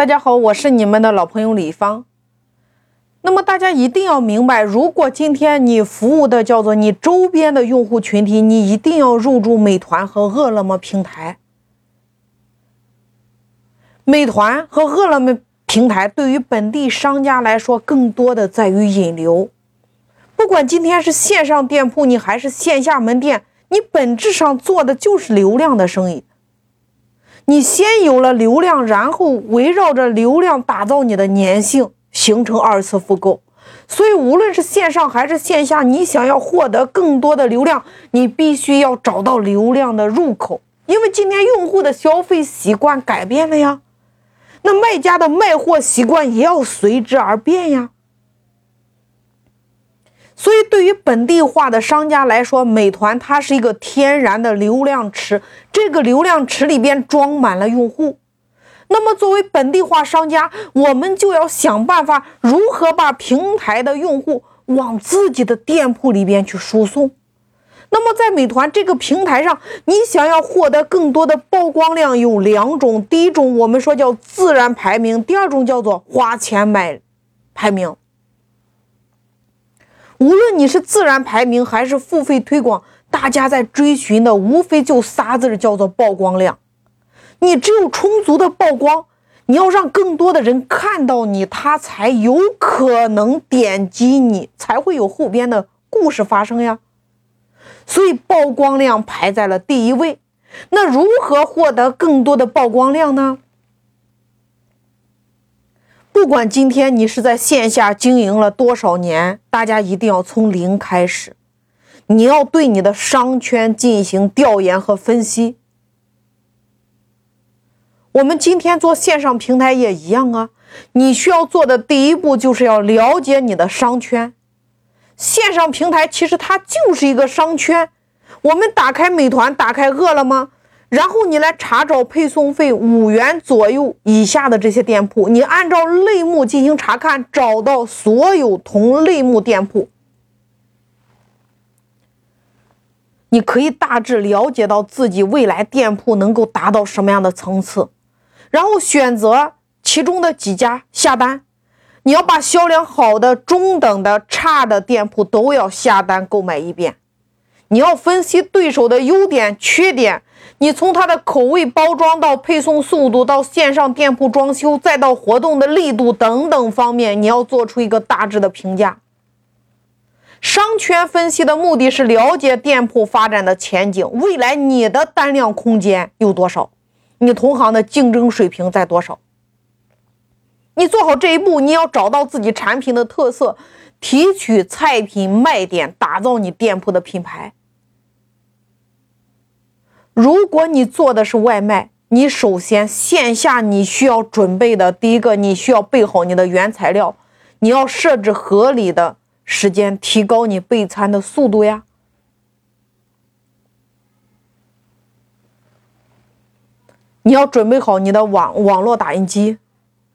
大家好，我是你们的老朋友李芳。那么大家一定要明白，如果今天你服务的叫做你周边的用户群体，你一定要入驻美团和饿了么平台。美团和饿了么平台对于本地商家来说，更多的在于引流。不管今天是线上店铺，你还是线下门店，你本质上做的就是流量的生意。你先有了流量，然后围绕着流量打造你的粘性，形成二次复购。所以，无论是线上还是线下，你想要获得更多的流量，你必须要找到流量的入口。因为今天用户的消费习惯改变了呀，那卖家的卖货习惯也要随之而变呀。所以，对于本地化的商家来说，美团它是一个天然的流量池，这个流量池里边装满了用户。那么，作为本地化商家，我们就要想办法如何把平台的用户往自己的店铺里边去输送。那么，在美团这个平台上，你想要获得更多的曝光量，有两种：第一种我们说叫自然排名，第二种叫做花钱买排名。无论你是自然排名还是付费推广，大家在追寻的无非就仨字叫做曝光量。你只有充足的曝光，你要让更多的人看到你，他才有可能点击你，才会有后边的故事发生呀。所以曝光量排在了第一位。那如何获得更多的曝光量呢？不管今天你是在线下经营了多少年，大家一定要从零开始。你要对你的商圈进行调研和分析。我们今天做线上平台也一样啊，你需要做的第一步就是要了解你的商圈。线上平台其实它就是一个商圈。我们打开美团，打开饿了么。然后你来查找配送费五元左右以下的这些店铺，你按照类目进行查看，找到所有同类目店铺，你可以大致了解到自己未来店铺能够达到什么样的层次，然后选择其中的几家下单。你要把销量好的、中等的、差的店铺都要下单购买一遍。你要分析对手的优点、缺点。你从它的口味、包装到配送速度，到线上店铺装修，再到活动的力度等等方面，你要做出一个大致的评价。商圈分析的目的是了解店铺发展的前景，未来你的单量空间有多少，你同行的竞争水平在多少。你做好这一步，你要找到自己产品的特色，提取菜品卖点，打造你店铺的品牌。如果你做的是外卖，你首先线下你需要准备的第一个，你需要备好你的原材料，你要设置合理的时间，提高你备餐的速度呀。你要准备好你的网网络打印机，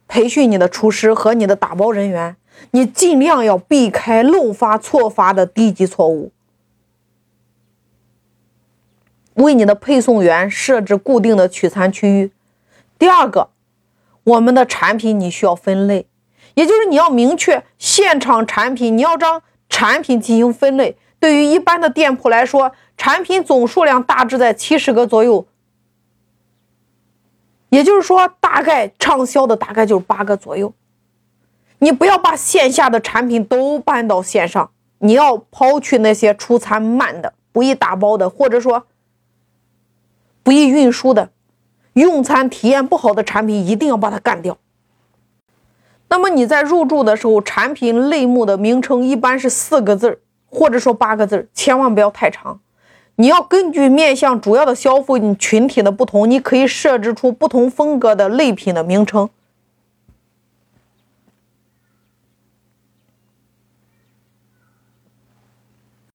培训你的厨师和你的打包人员，你尽量要避开漏发错发的低级错误。为你的配送员设置固定的取餐区域。第二个，我们的产品你需要分类，也就是你要明确现场产品，你要将产品进行分类。对于一般的店铺来说，产品总数量大致在七十个左右，也就是说，大概畅销的大概就是八个左右。你不要把线下的产品都搬到线上，你要抛去那些出餐慢的、不易打包的，或者说。不易运输的、用餐体验不好的产品，一定要把它干掉。那么你在入驻的时候，产品类目的名称一般是四个字儿，或者说八个字儿，千万不要太长。你要根据面向主要的消费群体的不同，你可以设置出不同风格的类品的名称。